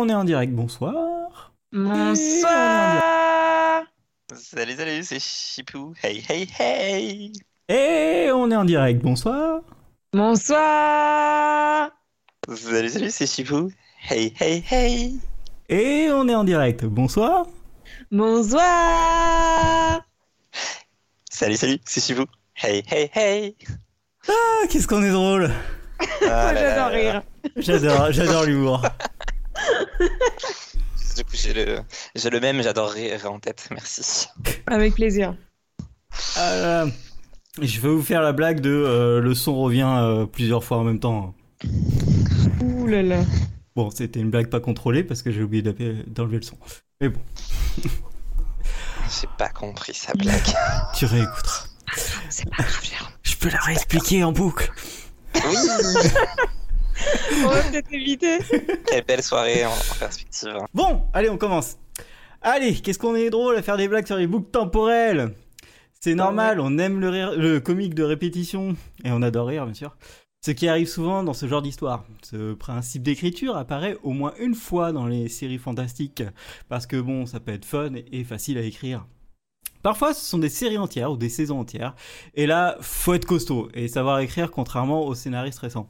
on est en direct, bonsoir. Bonsoir. Salut, salut, c'est Chipou. Hey, hey, hey. Et on est en direct, bonsoir. Bonsoir. Salut, salut, c'est Chipou. Hey, hey, hey. Et on est en direct, bonsoir. Bonsoir. Salut, salut, c'est Chipou. Hey, hey, hey. Ah, qu'est-ce qu'on est drôle. Ah J'adore rire. J'adore, j'adore l'humour. Du coup, j'ai le, j'ai le même, j'adore rire en tête. Merci. Avec plaisir. Ah là. Je vais vous faire la blague de euh, le son revient euh, plusieurs fois en même temps. Ouh là là. Bon, c'était une blague pas contrôlée parce que j'ai oublié d'appeler- d'enlever le son. Mais bon, J'ai pas compris sa blague. tu réécouteras. C'est pas grave. Je peux la réexpliquer en boucle. Oui. On va peut-être éviter. Quelle belle soirée en, en perspective. Bon, allez, on commence. Allez, qu'est-ce qu'on est drôle à faire des blagues sur les boucles temporelles C'est normal, on aime le, rire- le comique de répétition, et on adore rire, bien sûr. Ce qui arrive souvent dans ce genre d'histoire. Ce principe d'écriture apparaît au moins une fois dans les séries fantastiques, parce que bon, ça peut être fun et facile à écrire. Parfois, ce sont des séries entières ou des saisons entières, et là, faut être costaud et savoir écrire contrairement aux scénaristes récents.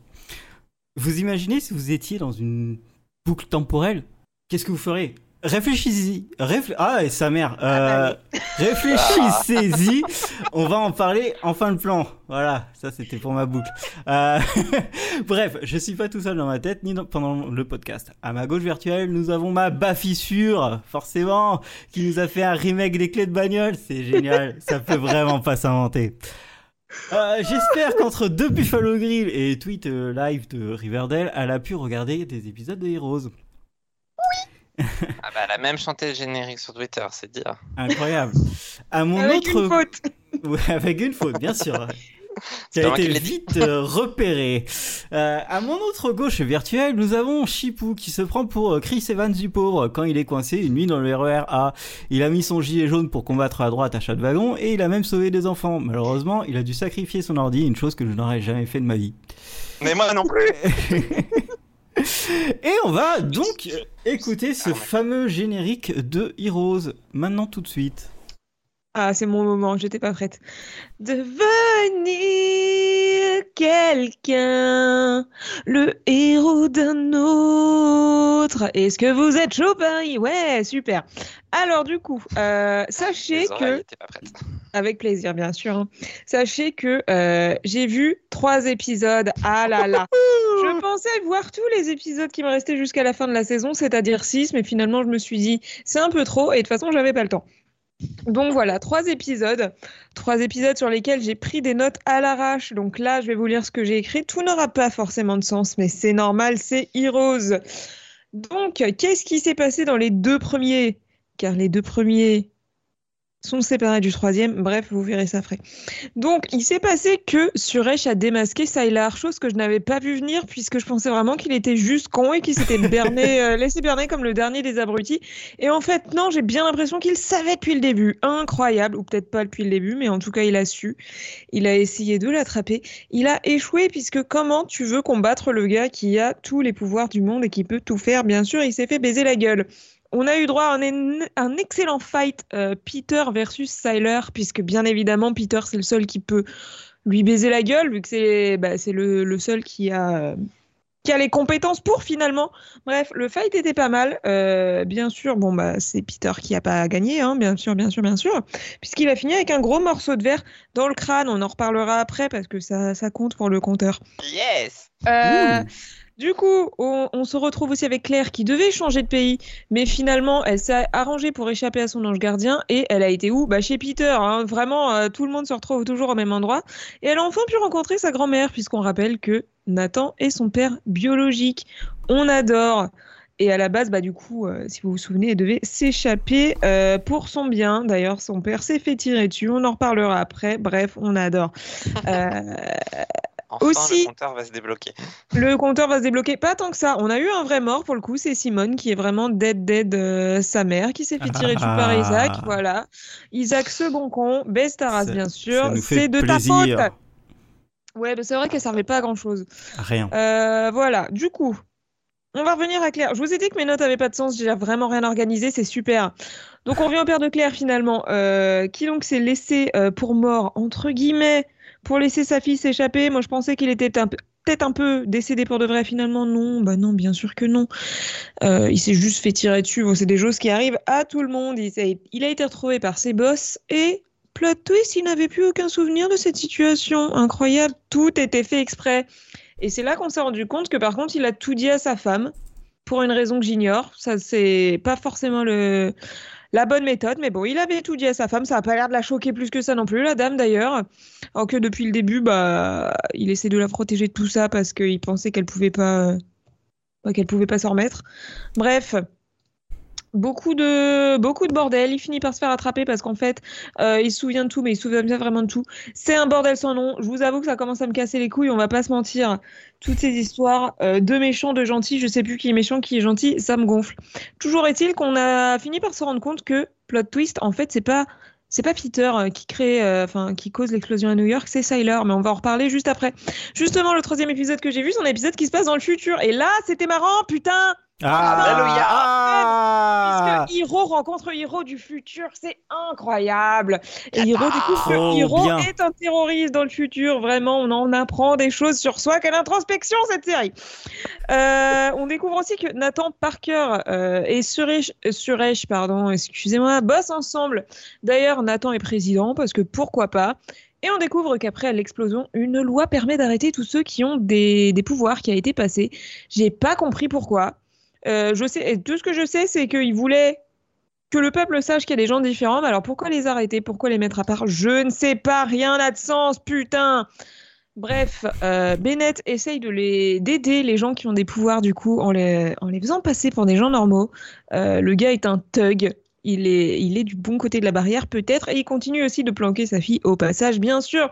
Vous imaginez si vous étiez dans une boucle temporelle Qu'est-ce que vous ferez? Réfléchissez-y. Réfl- ah, et sa mère. Euh, réfléchissez-y. On va en parler en fin de plan. Voilà, ça c'était pour ma boucle. Euh, Bref, je suis pas tout seul dans ma tête ni dans- pendant le podcast. À ma gauche virtuelle, nous avons ma baffissure, forcément, qui nous a fait un remake des clés de bagnole. C'est génial. ça peut vraiment pas s'inventer. Euh, J'espère qu'entre deux Buffalo Grill et tweet euh, live de Riverdale, elle a pu regarder des épisodes de Heroes. Ah bah, elle a même chanté le générique sur Twitter, c'est dire. Incroyable. À mon Avec autre une faute. Ouais, avec une faute, bien sûr. Qui a été vite euh, repéré. Euh, à mon autre gauche virtuelle, nous avons Chipou qui se prend pour euh, Chris Evans du pauvre quand il est coincé une nuit dans le RER A. Il a mis son gilet jaune pour combattre à droite à chat de wagon et il a même sauvé des enfants. Malheureusement, il a dû sacrifier son ordi, une chose que je n'aurais jamais fait de ma vie. Mais moi non plus. Et on va donc euh, écouter ce fameux générique de Heroes maintenant tout de suite. Ah, c'est mon moment, j'étais pas prête. Devenir quelqu'un, le héros d'un autre. Est-ce que vous êtes chaud, Paris Ouais, super. Alors, du coup, euh, sachez que. pas. Avec plaisir, bien sûr. hein. Sachez que euh, j'ai vu trois épisodes. Ah là là. Je pensais voir tous les épisodes qui me restaient jusqu'à la fin de la saison, c'est-à-dire six, mais finalement je me suis dit c'est un peu trop et de toute façon j'avais pas le temps. Donc voilà, trois épisodes, trois épisodes sur lesquels j'ai pris des notes à l'arrache. Donc là, je vais vous lire ce que j'ai écrit. Tout n'aura pas forcément de sens, mais c'est normal, c'est Heroes. Donc, qu'est-ce qui s'est passé dans les deux premiers? Car les deux premiers sont séparés du troisième. Bref, vous verrez ça après. Donc, il s'est passé que Suresh a démasqué Sylar, chose que je n'avais pas vu venir puisque je pensais vraiment qu'il était juste con et qu'il s'était berné, euh, laissé berner comme le dernier des abrutis. Et en fait, non, j'ai bien l'impression qu'il savait depuis le début. Incroyable, ou peut-être pas depuis le début, mais en tout cas, il a su. Il a essayé de l'attraper. Il a échoué puisque comment tu veux combattre le gars qui a tous les pouvoirs du monde et qui peut tout faire Bien sûr, il s'est fait baiser la gueule. On a eu droit à un, en- un excellent fight euh, Peter versus Syler, puisque bien évidemment Peter c'est le seul qui peut lui baiser la gueule, vu que c'est bah, le, le seul qui a, qui a les compétences pour finalement. Bref, le fight était pas mal. Euh, bien sûr, bon bah c'est Peter qui a pas gagné, hein, bien sûr, bien sûr, bien sûr, puisqu'il a fini avec un gros morceau de verre dans le crâne. On en reparlera après parce que ça, ça compte pour le compteur. Yes. Euh, Ouh. Du coup, on, on se retrouve aussi avec Claire qui devait changer de pays, mais finalement, elle s'est arrangée pour échapper à son ange gardien et elle a été où? Bah chez Peter. hein. Vraiment, euh, tout le monde se retrouve toujours au même endroit. Et elle a enfin pu rencontrer sa grand-mère, puisqu'on rappelle que Nathan est son père biologique. On adore. Et à la base, bah du coup, euh, si vous vous souvenez, elle devait s'échapper euh, pour son bien. D'ailleurs, son père s'est fait tirer dessus. On en reparlera après. Bref, on adore. Euh, Enfin, Aussi- le compteur va se débloquer. le compteur va se débloquer. Pas tant que ça. On a eu un vrai mort pour le coup. C'est Simone qui est vraiment dead dead euh, sa mère qui s'est fait tirer dessus par Ah. Isaac. Voilà. Isaac, ce bon con. Baisse ta race, bien sûr. C'est de plaisir. ta faute. Ouais, c'est vrai qu'elle servait pas à grand chose. Rien. Euh, voilà. Du coup, on va revenir à Claire. Je vous ai dit que mes notes avaient pas de sens, j'ai vraiment rien organisé, c'est super. Donc on revient au père de Claire finalement, euh, qui donc s'est laissé euh, pour mort, entre guillemets, pour laisser sa fille s'échapper. Moi je pensais qu'il était un peu- peut-être un peu décédé pour de vrai, finalement non, bah non, bien sûr que non. Euh, il s'est juste fait tirer dessus, bon, c'est des choses qui arrivent à tout le monde. Il, a été retrouvé par ses boss et... Plot twist, il n'avait plus aucun souvenir de cette situation. Incroyable, tout était fait exprès. Et c'est là qu'on s'est rendu compte que par contre, il a tout dit à sa femme pour une raison que j'ignore. Ça, c'est pas forcément le, la bonne méthode, mais bon, il avait tout dit à sa femme. Ça a pas l'air de la choquer plus que ça non plus, la dame d'ailleurs. Alors que depuis le début, bah, il essaie de la protéger de tout ça parce qu'il pensait qu'elle pouvait pas, bah, qu'elle pouvait pas s'en remettre. Bref. Beaucoup de, beaucoup de bordel. Il finit par se faire attraper parce qu'en fait, euh, il se souvient de tout, mais il se souvient vraiment de tout. C'est un bordel sans nom. Je vous avoue que ça commence à me casser les couilles. On va pas se mentir. Toutes ces histoires euh, de méchants, de gentils, je sais plus qui est méchant, qui est gentil, ça me gonfle. Toujours est-il qu'on a fini par se rendre compte que plot twist, en fait, c'est pas c'est pas Peter euh, qui crée, enfin qui cause l'explosion à New York, c'est Sylar. Mais on va en reparler juste après. Justement, le troisième épisode que j'ai vu, c'est un épisode qui se passe dans le futur. Et là, c'était marrant, putain. Ah, Puisque Hiro rencontre Hiro du futur, c'est incroyable. Et Hiro découvre que Trop Hiro bien. est un terroriste dans le futur. Vraiment, on en apprend des choses sur soi. Quelle introspection cette série. Euh, on découvre aussi que Nathan Parker euh, et Suresh, euh, Suresh, pardon, excusez-moi, bossent ensemble. D'ailleurs, Nathan est président parce que pourquoi pas. Et on découvre qu'après l'explosion, une loi permet d'arrêter tous ceux qui ont des, des pouvoirs qui a été passée. J'ai pas compris pourquoi. Euh, je sais, et tout ce que je sais, c'est qu'ils voulaient que le peuple sache qu'il y a des gens différents. Mais alors pourquoi les arrêter? Pourquoi les mettre à part? Je ne sais pas, rien n'a de sens, putain Bref, euh, Bennett essaye de les d'aider les gens qui ont des pouvoirs du coup en les, faisant passer pour des gens normaux. Euh, le gars est un thug. Il est, il est du bon côté de la barrière peut-être et il continue aussi de planquer sa fille au passage bien sûr.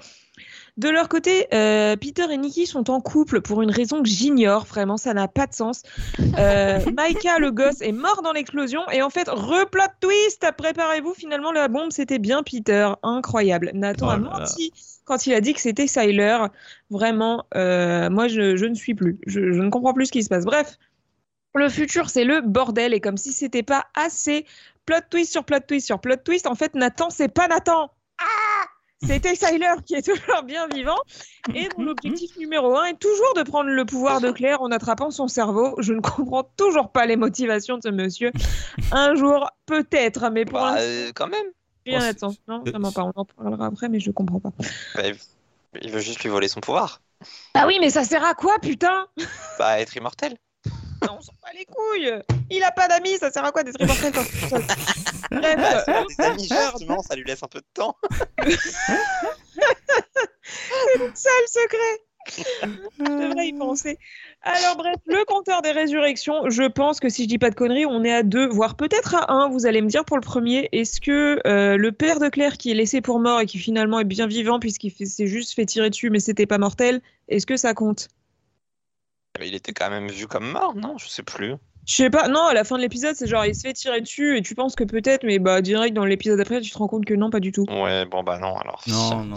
De leur côté, euh, Peter et Nikki sont en couple pour une raison que j'ignore, vraiment, ça n'a pas de sens. Euh, Micah, le gosse, est mort dans l'explosion et en fait, replot twist, préparez-vous, finalement, la bombe, c'était bien Peter. Incroyable. Nathan Oh a menti quand il a dit que c'était Syler. Vraiment, euh, moi, je, je ne suis plus. Je, je ne comprends plus ce qui se passe. Bref, le futur, c'est le bordel et comme si c'était pas assez, plot twist sur plot twist sur plot twist, en fait, Nathan, c'est pas Nathan. C'était Syler qui est toujours bien vivant et dont l'objectif numéro un est toujours de prendre le pouvoir de Claire en attrapant son cerveau. Je ne comprends toujours pas les motivations de ce monsieur. Un jour, peut-être, mais pour Bah, l'instant, euh, quand même. rien oh, sens. Non, vraiment pas. On en parlera après, mais je comprends pas. Bah, il- il veut juste lui voler son pouvoir. Ah oui, mais ça sert à quoi, putain? Bah, être immortel. Non, On s'en bat les couilles Il a pas d'amis, ça sert à quoi d'être immortel quand seul Bref, euh, des amis, justement, ça lui laisse un peu de temps. ça le secret Je devrais y penser. Alors bref, le compteur des résurrections, je pense que si je dis pas de conneries, on est à deux, voire peut-être à un. Vous allez me dire pour le premier, est-ce que euh, le père de Claire qui est laissé pour mort et qui finalement est bien vivant puisqu'il s'est juste fait tirer dessus mais c'était pas mortel, est-ce que ça compte? Il était quand même vu comme mort, non? Je sais plus. Je sais pas, non, à la fin de l'épisode, c'est genre il se fait tirer dessus et tu penses que peut-être, mais bah direct dans l'épisode après, tu te rends compte que non, pas du tout. Ouais, bon, bah non, alors. Non, non.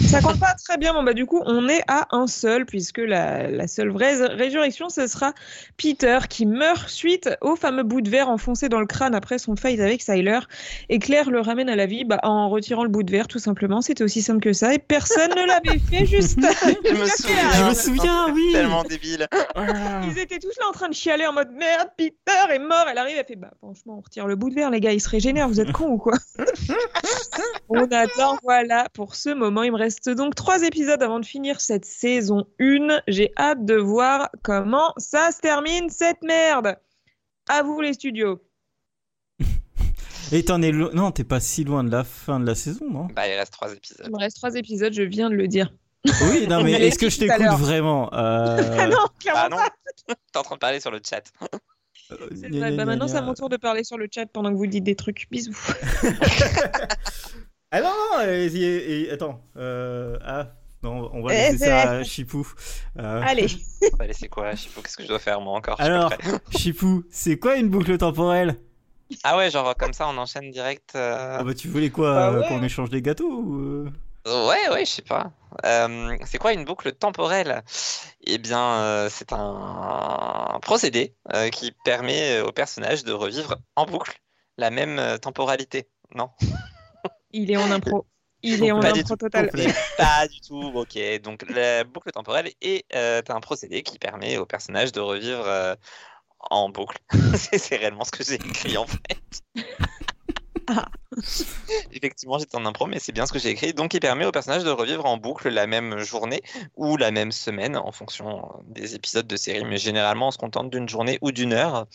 Ça compte pas très bien. Bon, bah, du coup, on est à un seul, puisque la, la seule vraie résurrection, ce sera Peter qui meurt suite au fameux bout de verre enfoncé dans le crâne après son fight avec Syler. Et Claire le ramène à la vie bah, en retirant le bout de verre, tout simplement. C'était aussi simple que ça. Et personne ne l'avait fait juste. Je me souviens. Je me souviens, oui. Tellement débile. Ils étaient tous là en train de chialer en mode merde, Peter est mort. Elle arrive, elle fait bah franchement, on retire le bout de verre, les gars, ils se régénèrent, vous êtes cons ou quoi? On attend, voilà, pour ce moment. Il me reste donc trois épisodes avant de finir cette saison 1. J'ai hâte de voir comment ça se termine cette merde. À vous les studios. Et t'en es lo- Non, t'es pas si loin de la fin de la saison, non? Bah, il reste trois épisodes. Il me reste trois épisodes, je viens de le dire. Oui, non, mais est-ce que je t'écoute vraiment? Euh... Ah non, clairement Ah non pas. T'es en train de parler sur le chat. C'est gna, vrai. gna, Bah, gna, maintenant, c'est à mon tour de parler sur le chat pendant que vous dites des trucs. Bisous. Ah non, non, et- et- et- attends. Euh... Ah, non, on va Eh, laisser ça à Chipou. Euh, Allez. Bah, c'est quoi pas, qu'est-ce que je dois faire moi encore Alors. Chipou, c'est quoi une boucle temporelle? Ah ouais, genre comme ça, on enchaîne direct. euh, Ah bah tu voulais quoi Bah euh, ouais. Qu'on échange des gâteaux ou... Ouais, ouais, je sais pas. Euh, c'est quoi une boucle temporelle? Eh bien, euh, c'est un, procédé euh, qui permet au personnage de revivre en boucle la même temporalité. Non? Il est en impro. Il est en Pas impro total. Pas du tout. Ok, donc la boucle temporelle est euh, un procédé qui permet au personnage de revivre euh, en boucle. c'est c'est réellement ce que j'ai écrit en fait. Ah. Effectivement, j'étais en impro, mais c'est bien ce que j'ai écrit. Donc, il permet au personnage de revivre en boucle la même journée ou la même semaine en fonction des épisodes de série. Mais généralement, on se contente d'une journée ou d'une heure.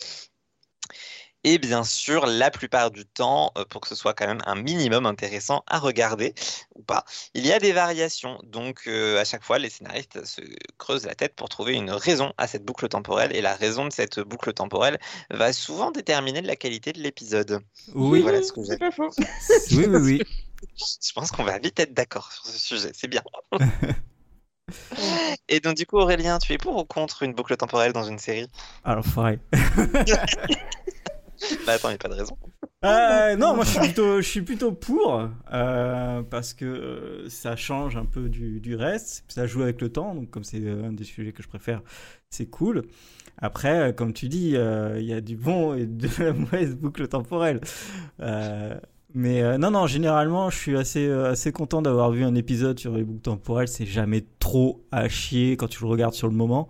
Et bien sûr, la plupart du temps, euh, pour que ce soit quand même un minimum intéressant à regarder ou pas, il y a des variations. Donc, euh, à chaque fois, les scénaristes se creusent la tête pour trouver une raison à cette boucle temporelle. Et la raison de cette boucle temporelle va souvent déterminer la qualité de l'épisode. Oui, Voilà ce que j'ai. C'est pas faux. oui, oui, oui. Je pense qu'on va vite être d'accord sur ce sujet, c'est bien. Et donc, du coup, Aurélien, tu es pour ou contre une boucle temporelle dans une série? Alors, pareil. Bah, attends, il a pas de raison. Euh, non, moi je suis plutôt, pour euh, parce que euh, ça change un peu du, reste, ça joue avec le temps, donc comme c'est euh, un des sujets que je préfère, c'est cool. Après, comme tu dis, il y a du bon et de la mauvaise boucle temporelle. Mais non, non, généralement, je suis assez, assez content d'avoir vu un épisode sur les boucles temporelles. C'est jamais trop à chier quand tu le regardes sur le moment.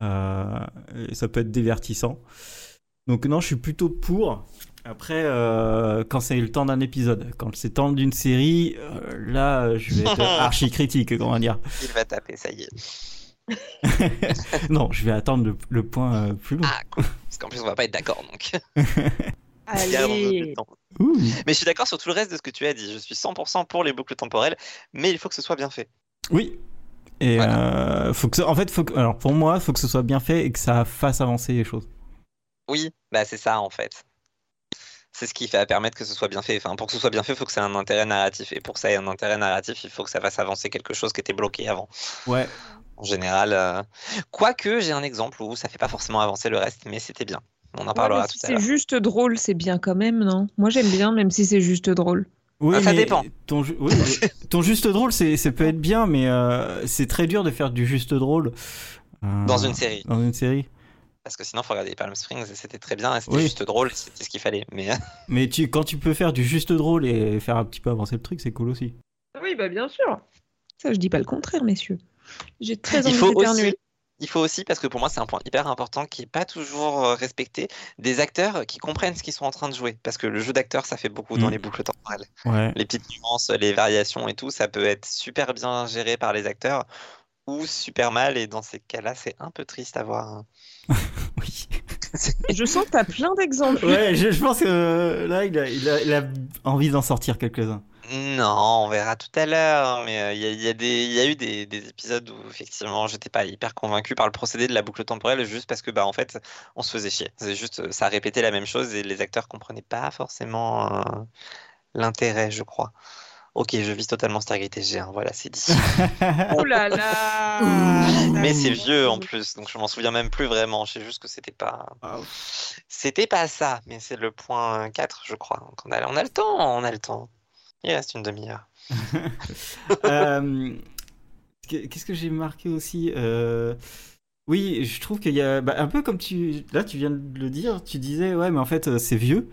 Ça peut être divertissant. Donc non, je suis plutôt pour. Après, euh, quand c'est le temps d'un épisode, quand c'est le temps d'une série, euh, là, je vais être archi critique, comment dire. Il va taper, ça y est. non, je vais attendre le, le point euh, plus long. Ah, cool. Parce qu'en plus, on va pas être d'accord, donc. Allez. Mais je suis d'accord sur tout le reste de ce que tu as dit. Je suis 100% pour les boucles temporelles, mais il faut que ce soit bien fait. Oui. Et euh, faut que en fait, faut que, alors pour moi, il faut que ce soit bien fait et que ça fasse avancer les choses. Oui, bah c'est ça en fait. C'est ce qui va permettre que ce soit bien fait. Enfin, pour que ce soit bien fait, il faut que ça ait un intérêt narratif. Et pour que ça ait un intérêt narratif, il faut que ça fasse avancer quelque chose qui était bloqué avant. Ouais. En général, euh, quoique j'ai un exemple où ça fait pas forcément avancer le reste, mais c'était bien. On en Ouais, parlera tout si à c'est l'heure. juste drôle, c'est bien quand même, non? Moi j'aime bien, même si c'est juste drôle. Oui, Ah, ça dépend. Ton, ju- oui, oui. ton juste drôle, c'est, ça peut être bien, mais euh, c'est très dur de faire du juste drôle euh, Dans une série. Dans une série. Parce que sinon, il faut regarder Palm Springs et c'était très bien et c'était Oui. juste drôle, c'était ce qu'il fallait. Mais Mais tu, quand tu peux faire du juste drôle et faire un petit peu avancer le truc, c'est cool aussi. Oui, bah bien sûr. Ça, je dis pas le contraire, messieurs. J'ai très il envie faut d'éternuer. il faut aussi, parce que pour moi c'est un point hyper important qui n'est pas toujours euh, respecté, des acteurs qui comprennent ce qu'ils sont en train de jouer. Parce que le jeu d'acteur, ça fait beaucoup dans Mm. les boucles temporelles. Ouais. Les petites nuances, les variations et tout, ça peut être super bien géré par les acteurs ou super mal. Et dans ces cas-là, c'est un peu triste à voir. hein. Oui. Je sens que t'as plein d'exemples. Ouais, je, je pense que là, il a, il a, il a envie d'en sortir quelques-uns. Non, on verra tout à l'heure. Mais euh, il y, a- il y a des- il y a eu des, des épisodes où effectivement j'étais pas hyper convaincu par le procédé de la boucle temporelle juste parce que bah en fait on se faisait chier. C'est juste ça répétait la même chose et les acteurs comprenaient pas forcément euh, l'intérêt, je crois. Ok, je vise totalement Stargate SG, hein, voilà, c'est dit. Oh là là Mais c'est vieux en plus, donc je m'en souviens même plus vraiment. Je sais juste que c'était pas. C'était pas ça, mais c'est le point 4, je crois. Donc on a, on a le temps, on a le temps. Il reste une demi-heure. Euh, Qu'est-ce que j'ai marqué aussi Euh, Oui, je trouve qu'il y a bah, un peu comme tu là tu viens de le dire, tu disais ouais mais en fait euh, c'est vieux.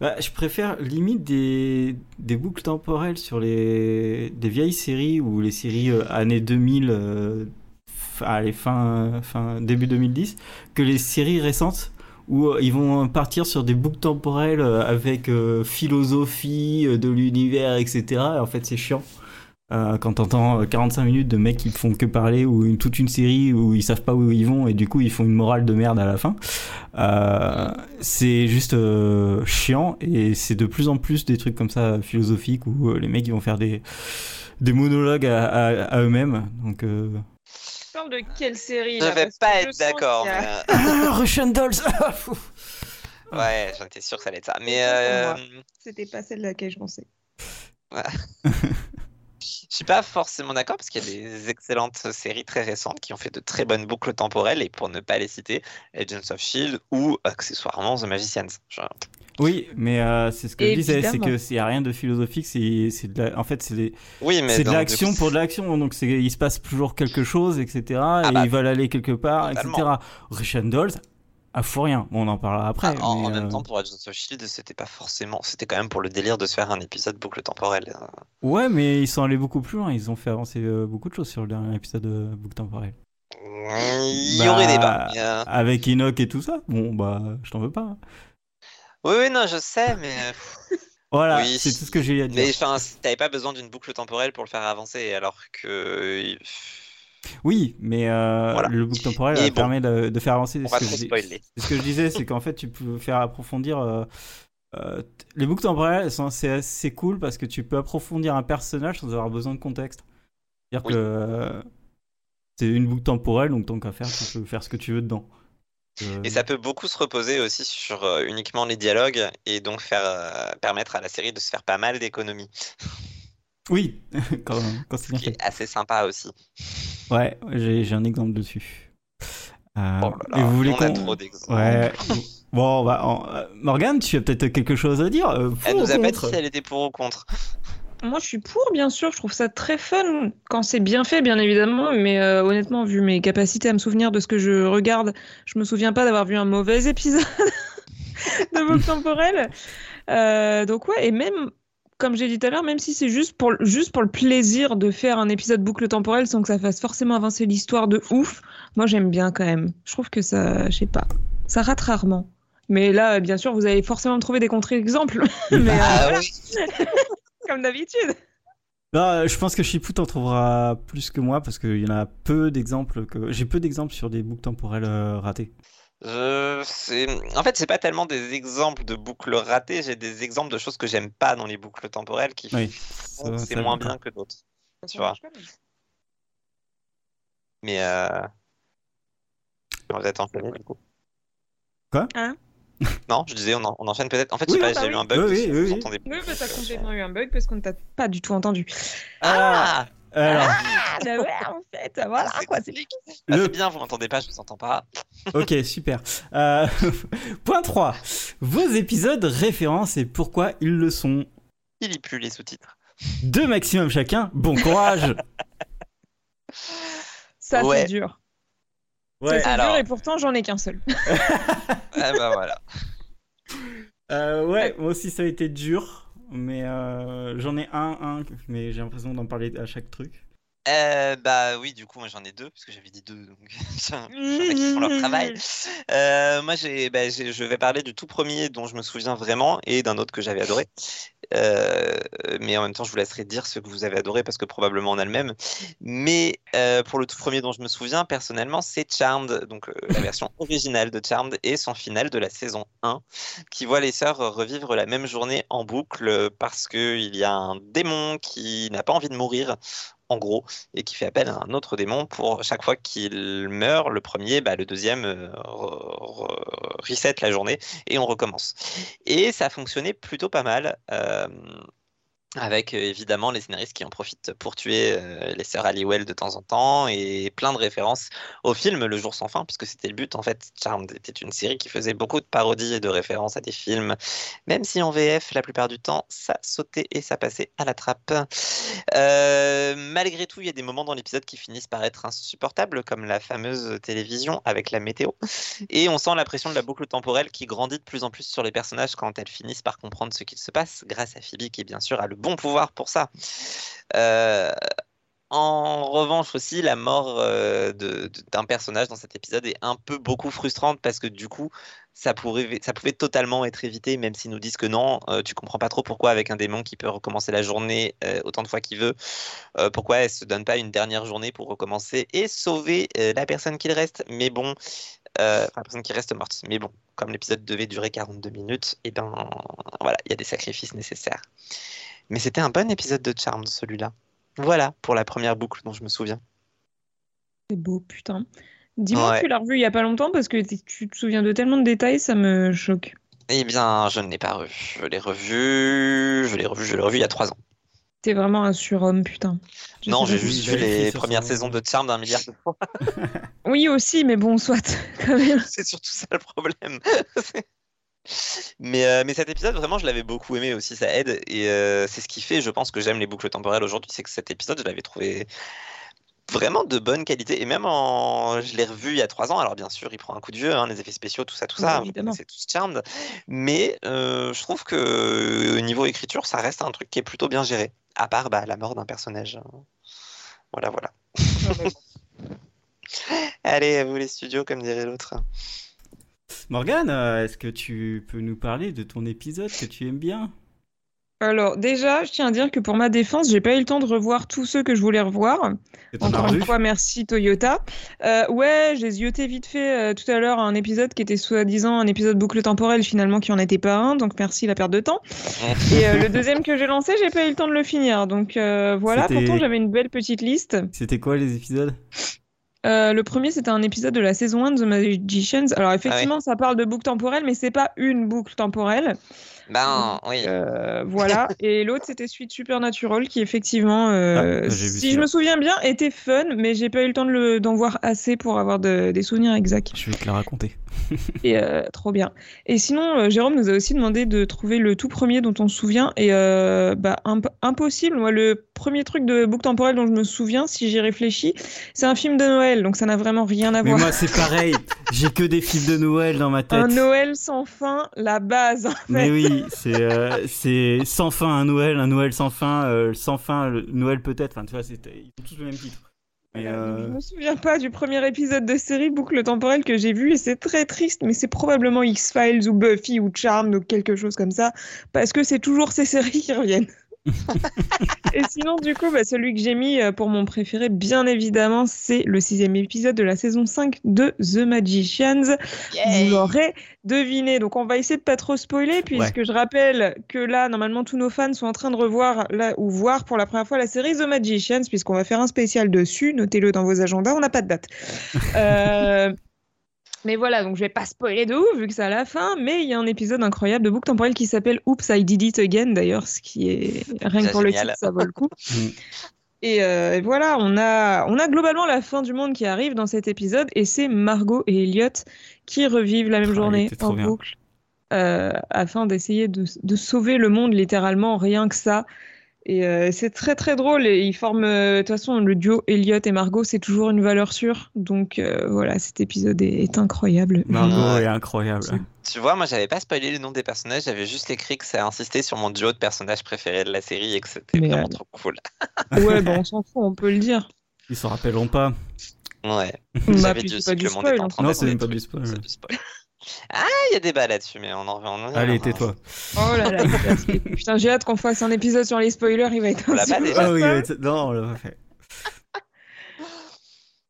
Bah, je préfère limite des, des boucles temporelles sur les des vieilles séries ou les séries euh, années 2000 euh, fin- fin début 2010 que les séries récentes où euh, ils vont partir sur des boucles temporelles avec philosophie de l'univers etc. Et en fait c'est chiant. Euh, quand t'entends euh, 45 minutes de mecs qui font que parler ou une, toute une série où ils savent pas où ils vont et du coup ils font une morale de merde à la fin, euh, c'est juste euh, chiant et c'est de plus en plus des trucs comme ça philosophiques où euh, les mecs ils vont faire des, des monologues à, à- à eux-mêmes. Donc, euh... Tu parles de quelle série Je là vais pas être d'accord. mais, euh, Ah, Russian Dolls Ouais, j'en étais sûr que ça allait être ça. Mais euh, C'était pas celle à laquelle je pensais. je suis pas forcément d'accord parce qu'il y a des excellentes séries très récentes qui ont fait de très bonnes boucles temporelles et pour ne pas les citer, Agents of Shield ou accessoirement The Magicians. Genre, Oui, mais euh, c'est ce que je disais, c'est Évidemment. que a rien de philosophique, c'est la- en fait c'est des- Oui, mais c'est de l'action pour de l'action, donc c'est il se passe toujours quelque chose, etc. et bah, ils veulent aller quelque part, totalement. etc. Rush and Dolls, à fou rien. Bon, on en parlera après. Ah, en, mais, en même euh, temps, pour Agents of Shield, c'était pas forcément. C'était quand même pour le délire de se faire un épisode boucle temporelle. Ouais, mais ils sont allés beaucoup plus loin. Ils ont fait avancer euh, beaucoup de choses sur le dernier épisode de Boucle Temporelle. Il y Bah, aurait débat. mais, euh, Avec Enoch et tout ça. Bon, bah, je t'en veux pas. hein. Oui, oui, non, je sais, mais. euh, Voilà, Oui. c'est tout ce que j'ai à dire. Mais enfin, t'avais pas besoin d'une boucle temporelle pour le faire avancer, alors que. Oui, mais euh, Voilà. le boucle temporel bon. permet de, de faire avancer. On ce va que je ce que je disais, c'est qu'en fait, tu peux faire approfondir. euh, euh, les boucles temporelles, c'est assez cool parce que tu peux approfondir un personnage sans avoir besoin de contexte. C'est-à-dire Oui. que c'est une boucle temporelle, donc tant qu'à faire, tu peux faire ce que tu veux dedans. Euh, Et ça peut beaucoup se reposer aussi sur euh, uniquement les dialogues et donc faire permettre à la série de se faire pas mal d'économies, Oui, quand, quand c'est ce bien qui fait. est assez sympa aussi. Ouais, j'ai un exemple dessus. Euh, Oh là et là, vous voulez on a trop d'exemples. Ouais. bon, en- euh, Morgane, tu as peut-être quelque chose à dire euh, Elle pour nous ou a pas dit contre si elle était pour ou contre. Moi, je suis pour, bien sûr. Je trouve ça très fun quand c'est bien fait, bien évidemment. Mais euh, honnêtement, vu mes capacités à me souvenir de ce que je regarde, je me souviens pas d'avoir vu un mauvais épisode de Vogue temporelle. Euh, donc ouais, et même, comme j'ai dit tout à l'heure, même si c'est juste pour, juste pour le plaisir de faire un épisode boucle temporelle sans que ça fasse forcément avancer l'histoire de ouf, moi j'aime bien quand même. Je trouve que ça, je sais pas, ça rate rarement. Mais là, bien sûr, vous allez forcément me trouver des contre-exemples. Mais euh, voilà, comme d'habitude. Non, euh, je pense que Chipou t'en trouvera plus que moi parce qu'il y en a peu d'exemples que j'ai peu d'exemples sur des boucles temporelles euh, ratées. C'est- En fait, c'est pas tellement des exemples de boucles ratées, j'ai des exemples de choses que j'aime pas dans les boucles temporelles qui Oui. font c'est moins bien que d'autres. Tu vois. Mais euh... vous êtes enchaîné du coup. Quoi? Hein? Non, je disais on, en- on enchaîne peut-être. En fait, Oui, je sais pas, bah j'ai eu oui. un bug. Oui, oui, oui. Oui, bah, t'as complètement eu un bug parce qu'on ne t'a pas du tout entendu. Ah, Alors, Ah, bah ouais, en fait, voilà c'est quoi. compliqué. Ah, le- c'est bien, vous m'entendez pas, je vous entends pas. ok, super. Euh, point 3. Vos épisodes références et pourquoi ils le sont. Il y plus les sous-titres. Deux maximum chacun. Bon courage. Ça, Ouais. c'est dur. Ça, Ouais. c'est Alors. dur et pourtant, j'en ai qu'un seul. Ah bah voilà. Euh, ouais, moi aussi ça a été dur, mais euh, j'en ai un, un, mais j'ai l'impression d'en parler à chaque truc. Euh, bah oui, du coup, moi j'en ai deux, parce que j'avais dit deux, donc qui font leur travail. Euh, moi, j'ai, bah, je vais parler du tout premier dont je me souviens vraiment et d'un autre que j'avais adoré. Euh, mais en même temps, je vous laisserai dire ce que vous avez adoré parce que probablement on a le même. Mais pour le tout premier dont je me souviens, personnellement, c'est Charmed, donc la version originale de Charmed et son final de la saison 1, qui voit les sœurs revivre la même journée en boucle parce qu'il y a un démon qui n'a pas envie de mourir. En gros, et qui fait appel à un autre démon pour chaque fois qu'il meurt. Le premier, bah, le deuxième euh, re- re- reset la journée et on recommence. Et ça a fonctionné plutôt pas mal. euh, avec euh, évidemment les scénaristes qui en profitent pour tuer euh, les sœurs Halliwell de temps en temps et plein de références au film Le Jour sans fin, puisque c'était le but en fait. Charmed était une série qui faisait beaucoup de parodies et de références à des films, même si en VF la plupart du temps ça sautait et ça passait à la trappe. Euh, malgré tout, il y a des moments dans l'épisode qui finissent par être insupportables, comme la fameuse télévision avec la météo. Et on sent la pression de la boucle temporelle qui grandit de plus en plus sur les personnages quand elles finissent par comprendre ce qu'il se passe, grâce à Phoebe qui, bien sûr, a le bon pouvoir pour ça. Euh, en revanche aussi, la mort euh, d'un personnage dans cet épisode est un peu beaucoup frustrante parce que du coup, ça, pouvait totalement être évité, même s'ils nous disent que non, euh, tu comprends pas trop pourquoi avec un démon qui peut recommencer la journée autant de fois qu'il veut, pourquoi elle se donne pas une dernière journée pour recommencer et sauver la personne qu'il reste. Mais bon, la personne qui reste morte. Mais bon, comme l'épisode devait durer 42 minutes, et ben voilà, il y a des sacrifices nécessaires. Mais c'était un bon épisode de Charmed, celui-là. Voilà pour la première boucle dont je me souviens. C'est beau, putain. Dis-moi Ouais. tu l'as revu il y a pas longtemps parce que tu te souviens de tellement de détails, ça me choque. Eh bien, je ne l'ai pas revu. Je l'ai revu, je l'ai revu, je l'ai revu il y a trois ans. T'es vraiment un surhomme, putain. Je non, j'ai juste vu les premières son- saisons de Charmed un milliard de fois. Oui, aussi, mais bon, soit, quand même. C'est surtout ça le problème. Mais, euh, mais cet épisode, vraiment, je l'avais beaucoup aimé aussi, ça aide. Et euh, c'est ce qui fait, je pense, que j'aime les boucles temporelles aujourd'hui, c'est que cet épisode, je l'avais trouvé vraiment de bonne qualité. Et même en. Je l'ai revu il y a trois ans. Alors, bien sûr, il prend un coup de vieux, hein, les effets spéciaux, tout ça, tout ça. C'est tout charmed. Mais euh, je trouve que au niveau écriture, ça reste un truc qui est plutôt bien géré. À part bah, la mort d'un personnage. Voilà, voilà. Allez, à vous les studios, comme dirait l'autre. Morgane, est-ce que tu peux nous parler de ton épisode que tu aimes bien? Alors déjà, je tiens à dire que pour ma défense, j'ai pas eu le temps de revoir tous ceux que je voulais revoir. Encore une fois, merci Toyota. Euh, ouais, j'ai zioté vite fait euh, tout à l'heure un épisode qui était soi-disant un épisode boucle temporelle, finalement qui en était pas un, donc merci la perte de temps. Et euh, le deuxième que j'ai lancé, j'ai pas eu le temps de le finir, donc voilà. Pourtant, j'avais une belle petite liste. C'était quoi les épisodes? Le premier, c'était un épisode de la saison 1 de The Magicians. Alors, effectivement, ah ça parle de boucle temporelle, mais c'est pas une boucle temporelle. Ben oui. Euh, voilà. Et l'autre, c'était Suite Supernatural, qui effectivement, euh, ah, si je me souviens bien, était fun, mais j'ai pas eu le temps d'en voir assez pour avoir des souvenirs exacts. Je vais te la raconter. et euh, trop bien. Et sinon, Jérôme nous a aussi demandé de trouver le tout premier dont on se souvient. Et bah, impossible. Moi, le premier truc de boucle temporelle dont je me souviens, si j'y réfléchis, c'est un film de Noël. Donc ça n'a vraiment rien à mais voir. Moi, c'est pareil. J'ai que des films de Noël dans ma tête. Un Noël sans fin, la base. En fait. Mais oui, euh, c'est sans fin un Noël, un Noël sans fin, euh, sans fin le Noël peut-être. Enfin, tu vois, ils ont tous le même titre. Mais euh... Je me souviens pas du premier épisode de série boucle temporelle que j'ai vu et c'est très triste, mais c'est probablement X-Files ou Buffy ou Charmed ou quelque chose comme ça, parce que c'est toujours ces séries qui reviennent. et sinon, du coup, bah, celui que j'ai mis euh, pour mon préféré, bien évidemment, c'est le sixième épisode de la saison 5 de The Magicians. Vous l'aurez deviné. Donc, on va essayer de pas trop spoiler, puisque je rappelle que là, normalement, tous nos fans sont en train de revoir là, ou voir pour la première fois la série The Magicians, puisqu'on va faire un spécial dessus. Notez-le dans vos agendas, on n'a pas de date. euh, mais voilà, donc je vais pas spoiler de ouf vu que c'est à la fin, mais il y a un épisode incroyable de boucle temporelle qui s'appelle Oops, I Did It Again d'ailleurs, ce qui est rien que pour le titre, ça vaut le coup. Mm. Euh, et, voilà, on a, on a globalement la fin du monde qui arrive dans cet épisode, et c'est Margot et Elliot qui revivent la même ah, journée en boucle, euh, afin d'essayer de, de, sauver le monde littéralement, rien que ça. Et euh, c'est très très drôle et ils forment, euh, de toute façon, le duo Elliot et Margot, c'est toujours une valeur sûre. Donc euh, voilà, cet épisode est, incroyable. Margot est incroyable. Tu vois, moi j'avais pas spoilé le nom des personnages, j'avais juste écrit que ça insistait sur mon duo de personnages préférés de la série et que c'était vraiment trop cool. ouais, bon, on s'en fout, on peut le dire. Ils s'en rappelleront pas. Ouais. Bah, j'avais dit aussi que le monde était en train Non, c'est même pas du spoil. Ah, il y a des balles là-dessus, mais on en revient. Allez, tais-toi. Oh là là, putain, j'ai hâte qu'on fasse un épisode sur les spoilers, il va être. On l'a pas déjà. Oh, oui, Non, on l'a pas fait.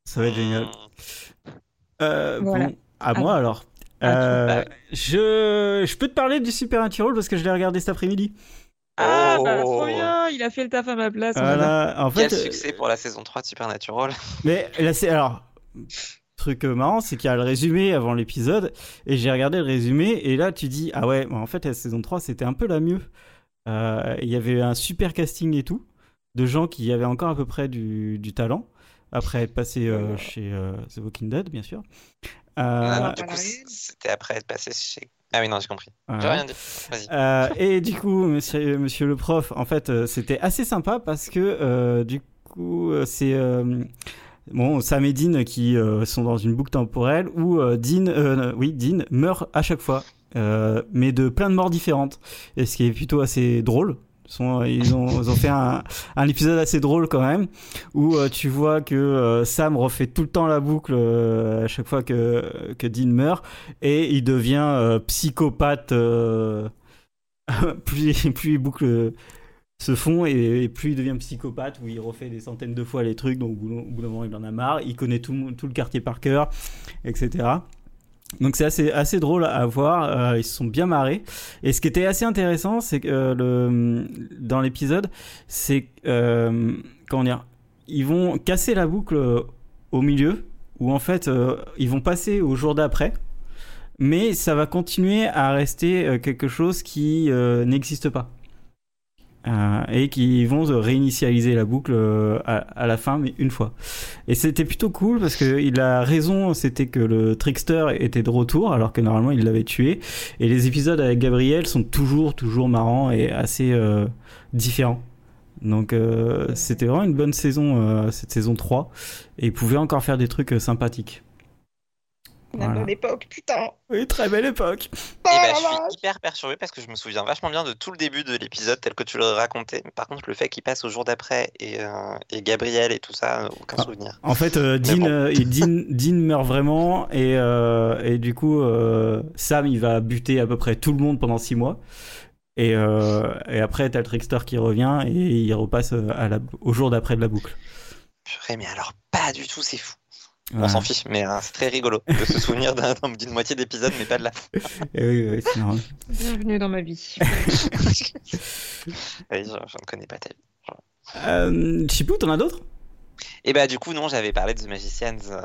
Ça va être génial. Hmm. Euh, bon, à moi alors. Euh, je... je peux te parler du Supernatural parce que je l'ai regardé cet après-midi. Ah, bah, trop bien, il a fait le taf à ma place. Voilà, en fait, Quel succès pour la saison 3 de Supernatural. Mais là, c'est alors truc marrant, c'est qu'il y a le résumé avant l'épisode, et j'ai regardé le résumé, et là tu dis, ah ouais, en fait la saison 3 c'était un peu la mieux. Euh, il y avait un super casting et tout, de gens qui avaient encore à peu près du, du talent, après être passé euh, chez euh, The Walking Dead, bien sûr. Ah, du coup, c'était après être passé chez... Ah oui, non, j'ai compris. J'ai rien dit. et du coup, monsieur, monsieur le prof, en fait, c'était assez sympa parce que du coup, c'est Bon, Sam et Dean qui euh, sont dans une boucle temporelle où euh, Dean, euh, oui, Dean meurt à chaque fois, mais de plein de morts différentes. Et ce qui est plutôt assez drôle. Ils ont, fait un, épisode assez drôle quand même, où tu vois que Sam refait tout le temps la boucle à chaque fois que, que Dean meurt, et il devient psychopathe plus, plus il boucle se font et, plus il devient psychopathe où il refait des centaines de fois les trucs donc au bout d'un moment il en a marre il connaît tout, le quartier par cœur etc donc c'est assez, assez drôle à voir, euh, ils se sont bien marrés. Et ce qui était assez intéressant, c'est que euh, le, dans l'épisode, c'est euh, comment dire, ils vont casser la boucle au milieu, où en fait ils vont passer au jour d'après, mais ça va continuer à rester quelque chose qui n'existe pas. Euh, et qui vont réinitialiser la boucle euh, à, à, la fin, mais une fois. Et c'était plutôt cool parce que il a raison, c'était que le trickster était de retour alors que normalement il l'avait tué. Et les épisodes avec Gabriel sont toujours, toujours marrants et assez euh, différents. Donc euh, c'était vraiment une bonne saison, euh, cette saison 3. Et il pouvait encore faire des trucs euh, sympathiques. La Voilà. bonne époque, putain. Oui, très belle époque. Oh Et bah, la je suis hyper perturbé parce que je me souviens vachement bien de tout le début de l'épisode tel que tu le racontais. Par contre, le fait qu'il passe au jour d'après et, euh, et Gabriel et tout ça, euh, aucun Ah. souvenir. En fait, euh, Dean, bon. euh, et Dean, Dean meurt vraiment et, euh, et du coup, euh, Sam, il va buter à peu près tout le monde pendant six mois. Et, euh, et après, t'as le trickster qui revient et il repasse à la, au jour d'après de la boucle. Purée, mais alors pas du tout, c'est fou. On Voilà. s'en fiche, mais euh, c'est très rigolo de se souvenir d'un- d'une moitié d'épisode, mais pas de la Et oui, oui, c'est normal. Bienvenue dans ma vie. Oui, je, je ne connais pas ta vie. Euh, Chipou, t'en as d'autres? Et bah du coup, non, j'avais parlé de The Magicians euh,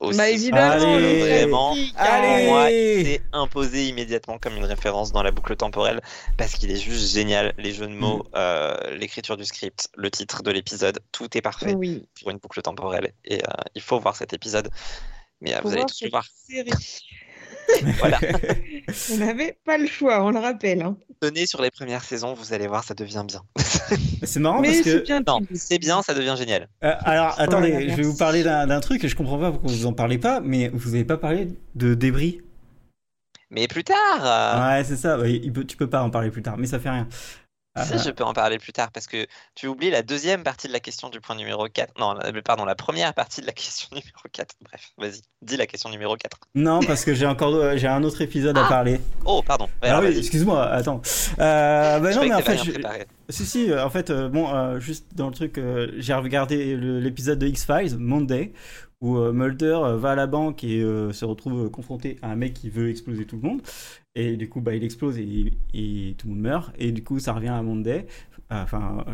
aussi. Bah évidemment, Allez. le Vraiment. Allez. Pour moi, c'est imposé immédiatement comme une référence dans la boucle temporelle parce qu'il est juste génial. Les jeux de mots, Mm. euh, l'écriture du script, le titre de l'épisode, tout est parfait Oui, pour une boucle temporelle. Et euh, il faut voir cet épisode. Mais euh, vous allez voir tous le cette voir. série. Voilà. On n'avait pas le choix, on le rappelle. hein. Tenez sur les premières saisons, vous allez voir, ça devient bien. C'est marrant Mais parce c'est que. bien. Non, c'est bien, ça devient génial. Euh, alors, attendez, Voilà, je vais vous parler d'un truc et je comprends pas pourquoi vous en parlez pas, mais vous avez pas parlé de débris. Mais plus tard, euh, Ouais, c'est ça. ouais, il peut- tu peux pas en parler plus tard, mais ça fait rien. Si Euh, je peux en parler plus tard, parce que tu oublies la deuxième partie de la question du point numéro 4. Non, pardon, la première partie de la question numéro 4. Bref, vas-y, dis la question numéro 4. Non, parce que j'ai encore euh, j'ai un autre épisode à Ah, parler. Oh, pardon. Ouais, Ah oui, excuse-moi, attends. Euh, bah Je non, mais en que t'avais fait, je- si, si, euh, en fait, euh, bon, euh, juste dans le truc, euh, j'ai regardé l'épisode de X-Files, Monday, où euh, Mulder euh, va à la banque et euh, se retrouve confronté à un mec qui veut exploser tout le monde. Et du coup, bah, il explose et, et tout le monde meurt. Et du coup, ça revient à Monday, enfin,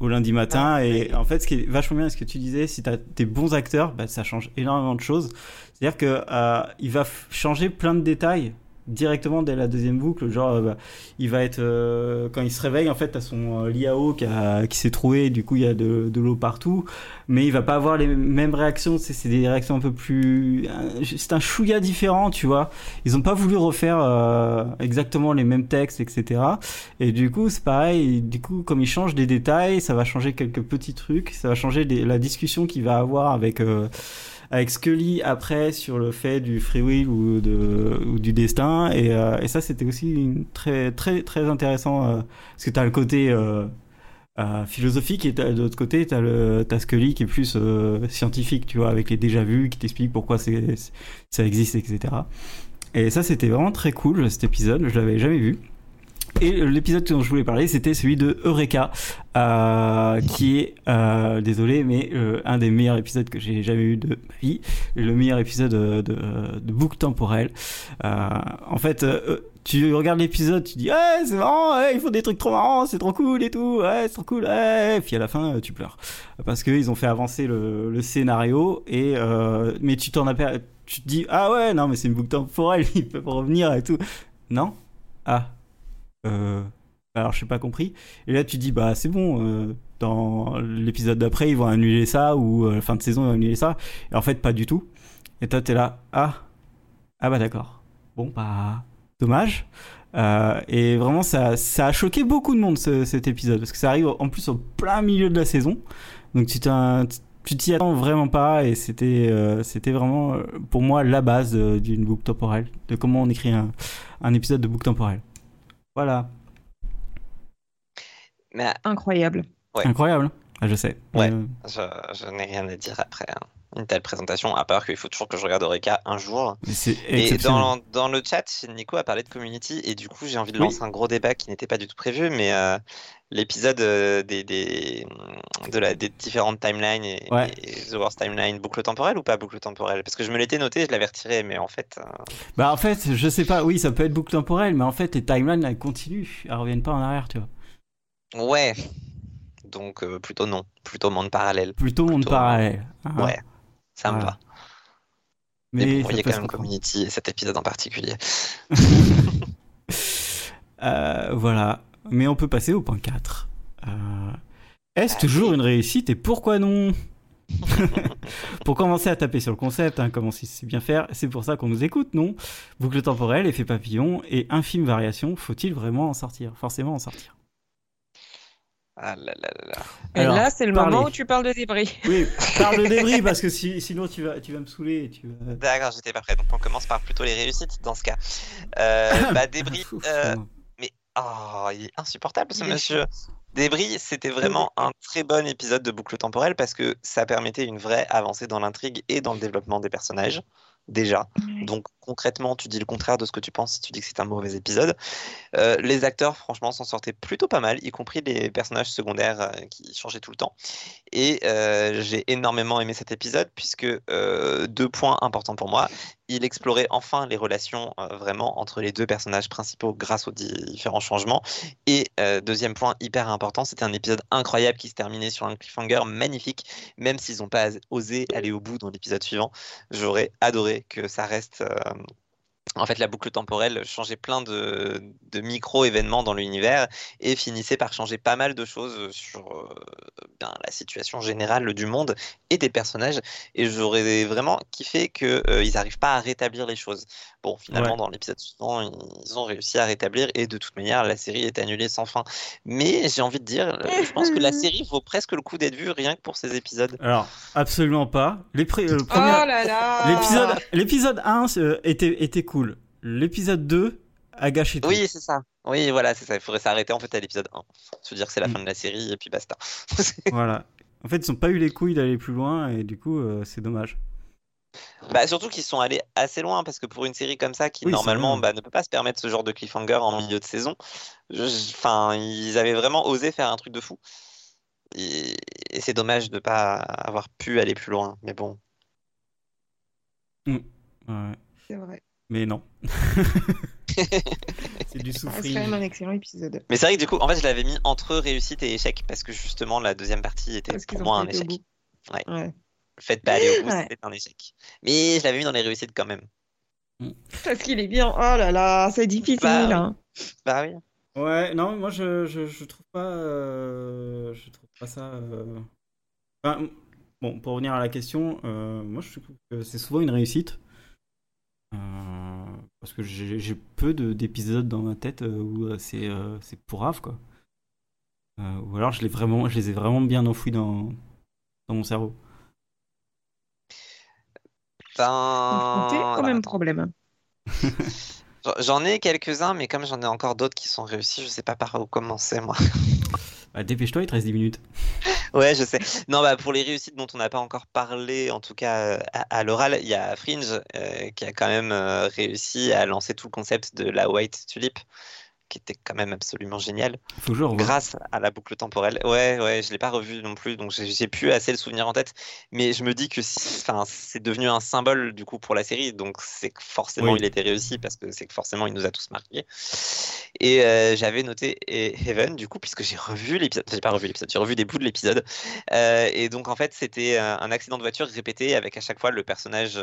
au lundi matin. Ah, et oui. en fait, ce qui est vachement bien, ce que tu disais, si tu as des bons acteurs, bah, ça change énormément de choses. C'est-à-dire que euh, il va changer plein de détails directement dès la deuxième boucle. Genre, euh, bah, il va être euh, quand il se réveille, en fait, t'as son euh, eau qui, qui s'est troué, du coup, il y a de, de l'eau partout, mais il va pas avoir les mêmes réactions. C'est des réactions un peu plus, euh, c'est un chouïa différent, tu vois. Ils ont pas voulu refaire euh, exactement les mêmes textes, etc. Et du coup, c'est pareil. Du coup, comme il change des détails, ça va changer quelques petits trucs. Ça va changer des- la discussion qu'il va avoir avec avec Scully après sur le fait du free will ou, de, du destin. Et, euh, et ça, c'était aussi très très très intéressant euh, parce que t'as le côté euh, philosophique et de l'autre côté t'as le t'as Scully qui est plus scientifique, tu vois, avec les déjà vus qui t'explique pourquoi ça existe, etc. Et ça, c'était vraiment très cool cet épisode. Je l'avais jamais vu. Et l'épisode dont je voulais parler, c'était celui de Eureka, euh, qui est, euh, désolé, mais euh, un des meilleurs épisodes que j'ai jamais eu de ma vie, le meilleur épisode de, de, de boucle temporelle. Euh, en fait, euh, tu regardes l'épisode, tu dis ouais c'est marrant, ouais, ils font des trucs trop marrants, c'est trop cool et tout, ouais c'est trop cool. Et puis à la fin euh, tu pleures parce que ils ont fait avancer le, scénario et euh, mais tu t'en tu te dis ah ouais non mais c'est une boucle temporelle, ils peuvent revenir et tout. Non? Ah euh, alors je sais pas compris. Et là tu dis bah c'est bon. euh, dans l'épisode d'après ils vont annuler ça ou euh, fin de saison ils vont annuler ça. Et en fait pas du tout. Et toi t'es là ah ah bah d'accord. Bon bah dommage. Euh, et vraiment ça ça a choqué beaucoup de monde ce- cet épisode parce que ça arrive en plus au plein milieu de la saison. Donc tu t'y attends vraiment pas et c'était c'était vraiment pour moi la base d'une boucle temporelle de comment on écrit un épisode de boucle temporelle. Voilà. Mais Incroyable. Ouais. Incroyable. Ah, je sais. Ouais. Euh, je, je n'ai rien à dire après hein, une telle présentation, à part qu'il faut toujours que je regarde Eureka un jour. mais c'est Et dans, dans le chat, Nico a parlé de Community, et du coup, j'ai envie de Oui. lancer un gros débat qui n'était pas du tout prévu, mais euh, l'épisode euh, des, des, de la, des différentes timelines et, Ouais. et The Worst Timeline, boucle temporelle ou pas boucle temporelle? Parce que je me l'étais noté, je l'avais retiré, mais en fait, euh, Bah en fait, je sais pas. Oui, ça peut être boucle temporelle, mais en fait, les timelines elles continuent. Elles reviennent pas en arrière, tu vois. ouais. Donc, euh, plutôt non, plutôt monde parallèle. Plutôt monde parallèle. Ouais, ça me va. Mais, Mais bon, ça il y a peut quand même. Community et cet épisode en particulier. Euh, voilà. Mais on peut passer au point 4. Est-ce toujours une réussite et pourquoi non Pour commencer à taper sur le concept, hein, comment c'est bien faire, c'est pour ça qu'on nous écoute, non Boucle temporelle, effet papillon et infime variation, faut-il vraiment en sortir? Forcément en sortir. Ah là là là là. Et Alors, là, c'est le moment où tu parles de débris. Oui, parle de débris parce que si- sinon tu vas, tu vas me saouler et tu vas... D'accord, j'étais pas prêt. Donc on commence par plutôt les réussites dans ce cas. Euh, bah, débris. Ouf, euh, mais oh, il est insupportable ce monsieur. Débris, c'était vraiment un très bon épisode de boucle temporelle parce que ça permettait une vraie avancée dans l'intrigue et dans le développement des personnages. Déjà. Donc concrètement, tu dis le contraire de ce que tu penses si tu dis que c'est un mauvais épisode. Euh, les acteurs, franchement, s'en sortaient plutôt pas mal, y compris les personnages secondaires euh, qui changeaient tout le temps. Et euh, j'ai énormément aimé cet épisode puisque deux points importants pour moi. Il explorait enfin les relations vraiment entre les deux personnages principaux grâce aux différents changements. Et deuxième point hyper important, c'était un épisode incroyable qui se terminait sur un cliffhanger magnifique, même s'ils n'ont pas osé aller au bout dans l'épisode suivant. J'aurais adoré que ça reste. En fait, la boucle temporelle changeait plein de, de micro-événements dans l'univers et finissait par changer pas mal de choses sur euh, ben, la situation générale du monde et des personnages. Et j'aurais vraiment kiffé qu'ils n'arrivent pas à rétablir les choses. Bon, finalement, Ouais. dans l'épisode suivant, ils ont réussi à rétablir et de toute manière, la série est annulée sans fin. Mais j'ai envie de dire, euh, je pense que la série vaut presque le coup d'être vue rien que pour ces épisodes. Alors, absolument pas. Les euh, Oh L'épisode, l'épisode 1 euh, était, était cool. L'épisode 2 a gâché tout. Oui, c'est ça. Oui, voilà, c'est ça. Il faudrait s'arrêter en fait à l'épisode 1. Se dire que c'est la Mm. fin de la série et puis basta. Voilà. En fait, ils n'ont pas eu les couilles d'aller plus loin et du coup, euh, c'est dommage. Bah, surtout qu'ils sont allés assez loin parce que pour une série comme ça qui Oui, normalement bah, ne peut pas se permettre ce genre de cliffhanger en milieu de saison, je- enfin ils avaient vraiment osé faire un truc de fou. Et, et c'est dommage de pas avoir pu aller plus loin. Mais bon, Ouais. C'est vrai. Mais non. c'est du C'est quand souffrir. même un excellent épisode. mais c'est vrai que du coup, en fait, je l'avais mis entre réussite et échec parce que justement la deuxième partie était Parce pour moi un échec. Ouais. Ouais. Le fait de pas aller au bout, Ouais. c'était un échec. Mais je l'avais mis dans les réussites quand même. Parce qu'il est bien. Oh là là, c'est difficile. Bah, hein. Bah oui. Ouais, non, moi je, je, je trouve pas. euh, je trouve pas ça. euh, enfin, bon, pour revenir à la question, euh, moi je trouve que c'est souvent une réussite. Parce que j'ai peu de- d'épisodes dans ma tête euh, où euh, c'est euh, c'est pourrave, quoi. Euh, ou alors je, l'ai vraiment, je les ai vraiment bien enfouis dans, dans mon cerveau. Ben, au même problème. J'en ai quelques-uns, mais comme j'en ai encore d'autres qui sont réussis, je sais pas par où commencer moi. Bah, Dépêche-toi, il te reste 10 minutes. Ouais, je sais. Non, bah pour les réussites dont on n'a pas encore parlé, en tout cas euh, à, à l'oral, il y a Fringe euh, qui a quand même euh, réussi à lancer tout le concept de la White Tulip, qui était quand même absolument génial, grâce à la boucle temporelle. Ouais, ouais, je l'ai pas revu non plus, donc j'ai plus assez le souvenir en tête. Mais je me dis que si- c'est devenu un symbole du coup pour la série, donc c'est que forcément Oui. il était réussi parce que c'est que forcément il nous a tous marqués. Et euh, j'avais noté Heaven du coup puisque j'ai revu l'épisode, j'ai pas revu l'épisode, j'ai revu des bouts de l'épisode. Euh, et donc en fait c'était euh, un accident de voiture répété avec à chaque fois le personnage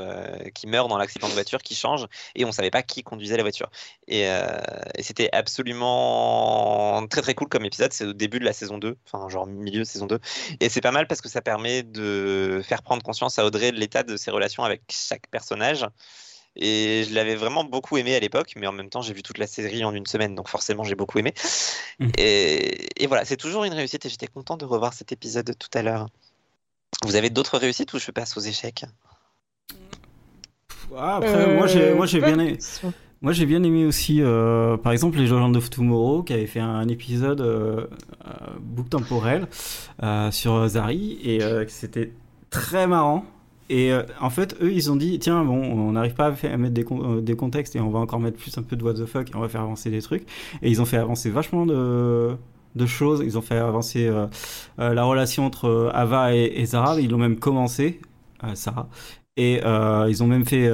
qui meurt dans l'accident de voiture qui change et on savait pas qui conduisait la voiture. Et, euh, et c'était absolument très très cool comme épisode. C'est au début de la saison 2, enfin genre milieu de saison 2. Et c'est pas mal parce que ça permet de faire prendre conscience à Audrey de l'état de ses relations avec chaque personnage. Et je l'avais vraiment beaucoup aimé à l'époque, mais en même temps j'ai vu toute la série en une semaine, donc forcément j'ai beaucoup aimé. Mm. Et, et voilà, c'est toujours une réussite et j'étais content de revoir cet épisode tout à l'heure. Vous avez d'autres réussites ou je passe aux échecs? Ah, après, moi j'ai moi, j'ai bien bonne aimé. Moi j'ai bien aimé aussi, euh, par exemple, les Legends of Tomorrow qui avaient fait un épisode euh, euh, book temporel euh, sur Zari et c'était très marrant. Et en fait, eux ils ont dit tiens, bon, on n'arrive pas à, mettre des, con- des contextes et on va encore mettre plus un peu de what the fuck et on va faire avancer des trucs. Et ils ont fait avancer vachement de, choses. Ils ont fait avancer la relation entre Ava et, et Zara. Ils l'ont même commencé, Sarah. Et ils ont même fait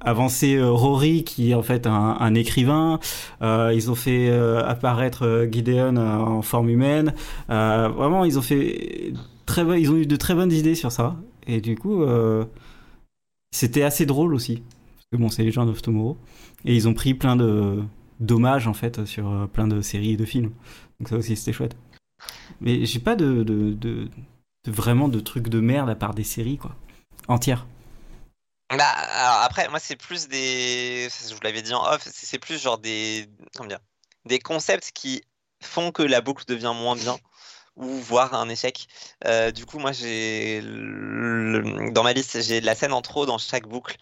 avancer euh, Rory, qui est en fait un, écrivain. Euh, ils ont fait euh, apparaître Gideon en forme humaine. Vraiment, ils ont fait très, ils ont eu de très bonnes idées sur ça. Et du coup, c'était assez drôle aussi. Parce que bon, c'est les gens of Tomorrow. Et ils ont pris plein de dommages en fait sur plein de séries et de films. Donc ça aussi, c'était chouette. Mais j'ai pas de vraiment de trucs de merde à part des séries, quoi. Entières. Bah, alors après, moi, c'est plus des. Je vous l'avais dit en off, c'est plus genre des. Comment dire Des concepts qui font que la boucle devient moins bien ou voire un échec. Euh, du coup, moi, j'ai dans ma liste, j'ai la scène en trop dans chaque boucle.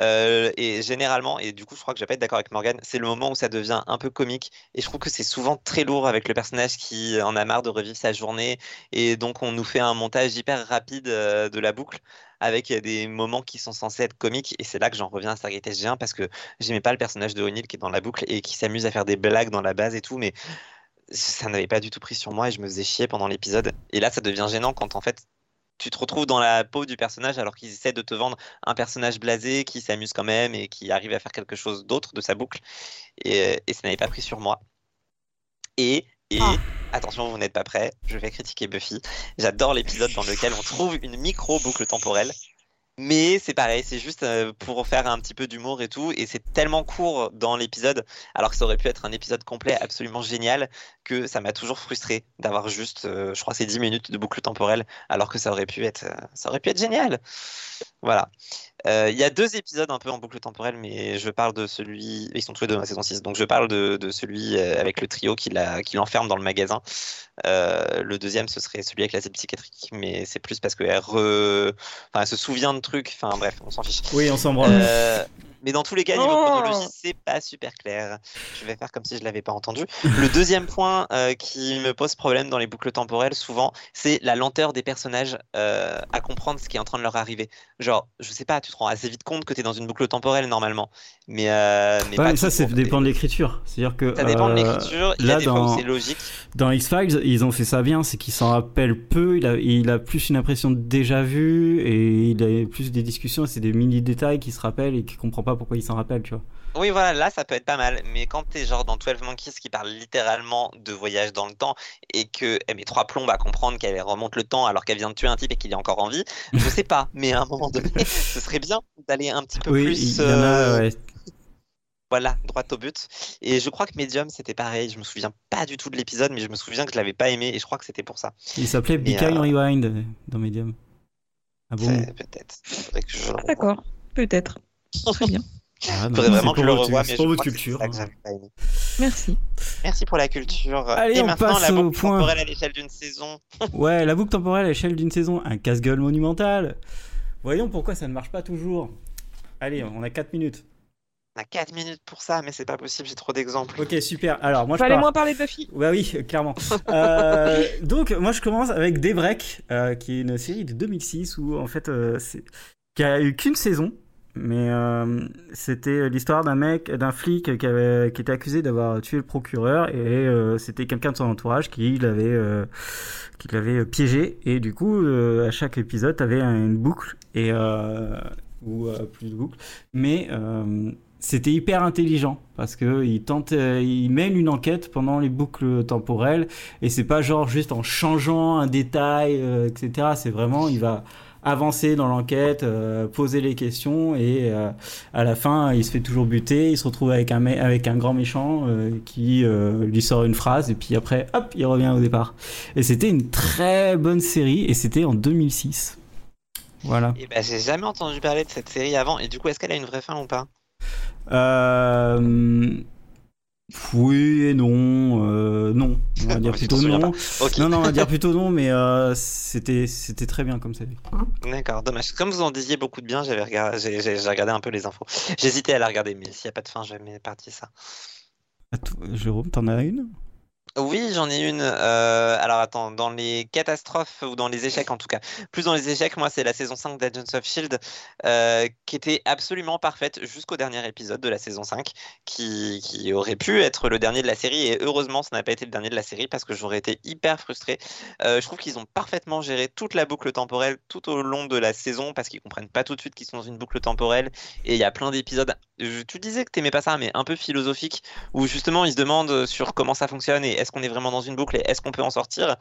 Euh, et généralement, et du coup, je crois que je vais pas être d'accord avec Morgan, c'est le moment où ça devient un peu comique. Et je trouve que c'est souvent très lourd avec le personnage qui en a marre de revivre sa journée. Et donc, on nous fait un montage hyper rapide euh, de la boucle avec des moments qui sont censés être comiques. Et c'est là que j'en reviens à Stargate SG1 parce que j'aimais pas le personnage de O'Neill qui est dans la boucle et qui s'amuse à faire des blagues dans la base et tout. Mais ça n'avait pas du tout pris sur moi et je me faisais chier pendant l'épisode. Et là, ça devient gênant quand en fait tu te retrouves dans la peau du personnage alors qu'ils essaient de te vendre un personnage blasé qui s'amuse quand même et qui arrive à faire quelque chose d'autre de sa boucle. Et, et ça n'avait pas pris sur moi. Et, et Ah. attention, vous n'êtes pas prêts, je vais critiquer Buffy. J'adore l'épisode dans lequel on trouve une micro-boucle temporelle. Mais c'est pareil, c'est juste euh, pour faire un petit peu d'humour et tout, et c'est tellement court dans l'épisode, alors que ça aurait pu être un épisode complet absolument génial, que ça m'a toujours frustré d'avoir juste, euh, je crois, ces 10 minutes de boucle temporelle, alors que ça aurait pu être, euh, ça aurait pu être génial. Voilà. Euh, Il y a deux épisodes un peu en boucle temporelle, mais je parle de celui. Ils sont tous les deux dans la saison 6, donc je parle de, de celui euh, avec le trio qui l'enferme dans le magasin. Euh, le deuxième, ce serait celui avec l'asile psychiatrique, mais c'est plus parce qu'elle re... enfin, elle se souvient de trucs. Enfin bref, on s'en fiche. Oui, on s'en branle. Euh, mais dans tous les cas, niveau Oh chronologie, c'est pas super clair. Je vais faire comme si je l'avais pas entendu. Le deuxième point euh, qui me pose problème dans les boucles temporelles, souvent, c'est la lenteur des personnages euh, à comprendre ce qui est en train de leur arriver. Genre, je sais pas, tu te rends assez vite compte que tu es dans une boucle temporelle normalement. Mais, euh, mais Ouais, pas mais ça, ça dépend de l'écriture. C'est-à-dire que. Ça dépend de euh, l'écriture. Il y là, a des fois dans- où c'est logique. Dans X-Files, ils ont fait ça bien, c'est qu'il s'en rappelle peu, il a, il a plus une impression de déjà vu, et il a plus des discussions, c'est des mini-détails qu'il se rappelle et qu'il comprend pas pourquoi il s'en rappelle, tu vois. Oui, voilà, là, ça peut être pas mal. Mais quand t'es genre dans 12 Monkeys qui parle littéralement de voyage dans le temps et que elle met trois plombes à comprendre qu'elle remonte le temps alors qu'elle vient de tuer un type et qu'il est encore en vie, je sais pas. Mais à un moment donné, ce serait bien d'aller un petit peu Oui, plus. y en a, euh, ouais. Voilà, droit au but. Et je crois que Medium, c'était pareil. Je me souviens pas du tout de l'épisode, mais je me souviens que je l'avais pas aimé et je crois que c'était pour ça. Il s'appelait Be euh, Rewind euh, dans Medium. Ah bon? Peut-être. D'accord, peut-être. Très bien. Ah, non, vraiment pour que je le revoie, c'est mais pour je votre culture. hein. Merci. Merci pour la culture. Allez, et on maintenant, passe la au boucle point. temporelle à l'échelle d'une saison. Ouais, la boucle temporelle à l'échelle d'une saison, un casse-gueule monumental. Voyons pourquoi ça ne marche pas toujours. Allez, on a 4 minutes. On a 4 minutes pour ça, mais c'est pas possible, j'ai trop d'exemples. Ok, super. Alors, moi je Fallait pars. moins parler de Buffy. Bah oui, clairement. Euh, donc, moi, je commence avec Daybreak, euh, qui est une série de 2006 où, en fait, euh, qui a eu qu'une saison, mais euh, c'était l'histoire d'un mec, d'un flic qui, avait... qui était accusé d'avoir tué le procureur et euh, c'était quelqu'un de son entourage qui l'avait, euh, qui l'avait piégé. Et du coup, euh, à chaque épisode, t'avais une boucle et euh, ou euh, plus de boucles, mais euh, c'était hyper intelligent parce que il tente, euh, il mène une enquête pendant les boucles temporelles et c'est pas genre juste en changeant un détail, euh, etc. C'est vraiment, il va avancer dans l'enquête, euh, poser les questions et euh, à la fin, il se fait toujours buter, il se retrouve avec un avec un grand méchant euh, qui lui sort une phrase et puis après, hop, il revient au départ. Et c'était une très bonne série et c'était en 2006. Voilà. Et bah, j'ai jamais entendu parler de cette série avant, et du coup, est-ce qu'elle a une vraie fin ou pas? Euh... Oui et non, euh, non. On va dire Ouais, tu plutôt non. Non, non, on va dire plutôt non, mais euh, c'était c'était très bien comme série. d'accord, dommage. Comme vous en disiez beaucoup de bien, j'avais regardé, j'ai, j'ai- j'ai regardé un peu les infos. J'hésitais à la regarder, mais s'il n'y a pas de fin, je vais parti ça. Toi, Jérôme, t'en as une? Oui, j'en ai une. euh, alors attends, dans les catastrophes ou dans les échecs en tout cas. Plus dans les échecs, moi c'est la saison 5 d'Agents of Shield euh, qui était absolument parfaite jusqu'au dernier épisode de la saison 5 qui, aurait pu être le dernier de la série et heureusement ça n'a pas été le dernier de la série parce que j'aurais été hyper frustré. Euh, je trouve qu'ils ont parfaitement géré toute la boucle temporelle tout au long de la saison parce qu'ils comprennent pas tout de suite qu'ils sont dans une boucle temporelle et il y a plein d'épisodes. Tu disais que t'aimais pas ça mais un peu philosophique où justement ils se demandent sur comment ça fonctionne et est-ce qu'on est vraiment dans une boucle et est-ce qu'on peut en sortir?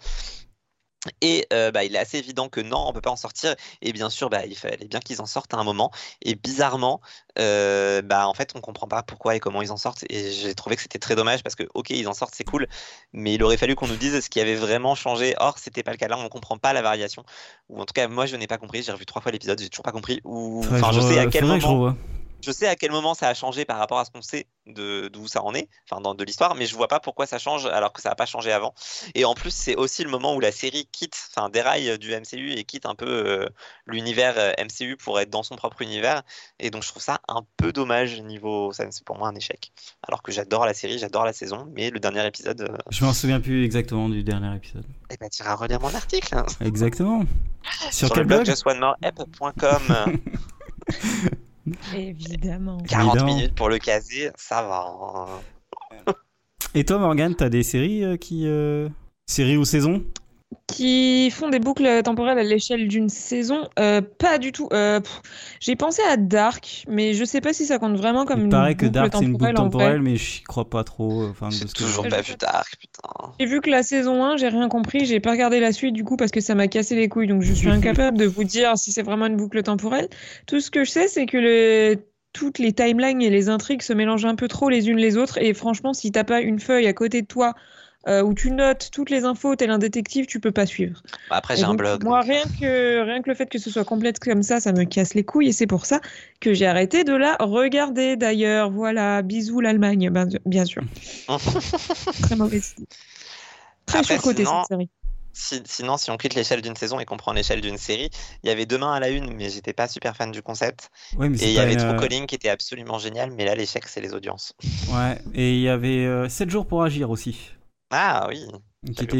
Et euh, bah, il est assez évident que non, on peut pas en sortir. Et bien sûr, bah, il fallait bien qu'ils en sortent à un moment. Et bizarrement, euh, bah, en fait, on comprend pas pourquoi et comment ils en sortent. Et j'ai trouvé que c'était très dommage parce que, ok, ils en sortent, c'est cool, mais il aurait fallu qu'on nous dise ce qui avait vraiment changé. Or, c'était pas le cas là, on comprend pas la variation. Ou en tout cas, moi, je n'ai pas compris. J'ai revu trois fois l'épisode, j'ai toujours pas compris. Ou enfin, je, sais à quel moment je sais à quel moment ça a changé par rapport à ce qu'on sait de d'où ça en est, enfin dans, de l'histoire, mais je vois pas pourquoi ça change alors que ça n'a pas changé avant. Et en plus, c'est aussi le moment où la série quitte, enfin déraille du MCU et quitte un peu euh, l'univers euh, MCU pour être dans son propre univers. Et donc je trouve ça un peu dommage niveau, c'est pour moi un échec. Alors que j'adore la série, j'adore la saison, mais le dernier épisode. Euh, je m'en souviens plus exactement du dernier épisode. Eh ben, tu iras relire mon article. Exactement. Sur, quel le blog, justonemoreapp.com. Évidemment. 40 minutes pour le caser, ça va. Hein. Et toi, Morgane, t'as des séries euh, qui. Euh, séries ou saisons? Qui font des boucles temporelles à l'échelle d'une saison, euh, pas du tout. Euh, j'ai pensé à Dark, mais je sais pas si ça compte vraiment comme Il une paraît que Dark c'est une boucle temporelle, mais je crois pas trop. Enfin, j'ai toujours pas vu Dark, putain. J'ai vu que la saison 1, j'ai rien compris, j'ai pas regardé la suite du coup parce que ça m'a cassé les couilles, donc je suis incapable de vous dire si c'est vraiment une boucle temporelle. Tout ce que je sais, c'est que le toutes les timelines et les intrigues se mélangent un peu trop les unes les autres. Et franchement, si t'as pas une feuille à côté de toi euh, où tu notes toutes les infos, tel un détective, tu peux pas suivre. Bah, après, j'ai un blog. Moi, rien que, rien que le fait que ce soit complète comme ça, ça me casse les couilles et c'est pour ça que j'ai arrêté de la regarder d'ailleurs. Voilà, bisous l'Allemagne, ben, bien sûr. Très mauvaise idée. Très surcoté cette série. sinon, si on quitte l'échelle d'une saison et qu'on prend l'échelle d'une série, il y avait Demain à la une, mais j'étais pas super fan du concept. et il y avait True Calling qui était absolument génial, mais là, l'échec, c'est les audiences. Ouais, et il y avait 7 euh, jours pour agir aussi. Ah oui. Qui était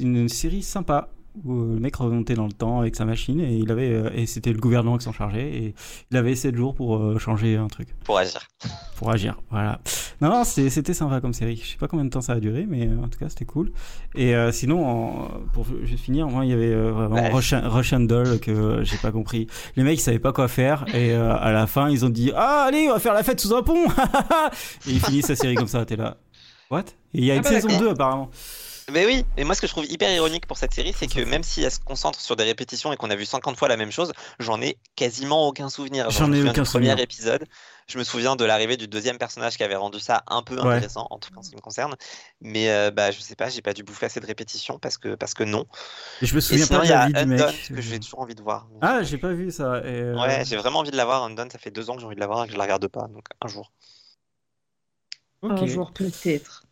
une, série sympa où le mec remontait dans le temps avec sa machine et il avait euh, et c'était le gouvernement qui s'en chargeait et il avait 7 jours pour euh, changer un truc. Pour agir. Pour agir, voilà. Non, c'était sympa comme série. Je sais pas combien de temps ça a duré, mais euh, en tout cas c'était cool. Et sinon, pour juste finir, moi il y avait vraiment Rush, Rush Doll que j'ai pas compris. Les mecs ils savaient pas quoi faire et à la fin ils ont dit ah allez on va faire la fête sous un pont et ils finissent sa série comme ça. T'es là. What? Il y a ah une bah, saison 2 apparemment. Mais oui, et moi ce que je trouve hyper ironique pour cette série, c'est que même si elle se concentre sur des répétitions et qu'on a vu 50 fois la même chose, j'en ai quasiment aucun souvenir. J'en ai aucun souvenir. Premier épisode, je me souviens de l'arrivée du deuxième personnage qui avait rendu ça un peu intéressant, en tout cas en ce qui me concerne. Mais euh, bah je sais pas, j'ai pas dû bouffer assez de répétitions parce que parce que non. Et je me souviens pas de la vie du mec. que j'ai toujours envie de voir. Ah, j'ai pas vu ça. Euh, ouais, j'ai vraiment envie de la voir. Undone, ça fait deux ans que j'ai envie de la voir et que je la regarde pas, donc un jour. Un jour peut-être.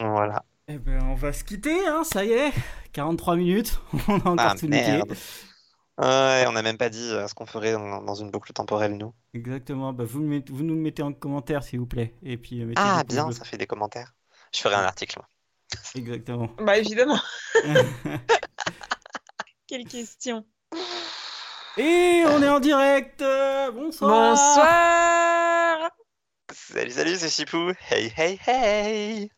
Voilà. Eh ben, on va se quitter, hein, ça y est. 43 minutes, on a encore ah, tout merde. Ouais, on n'a même pas dit euh, ce qu'on ferait dans, une boucle temporelle, nous. Exactement, bah, vous, vous nous le mettez en commentaire, s'il vous plaît. Et puis, euh, ah, bien, ça fait des commentaires. Je ferai un article, moi. Exactement. Bah, évidemment. Quelle question. Et on est en direct. Bonsoir. Bonsoir. Salut, salut, c'est Chipou. Hey, hey, hey.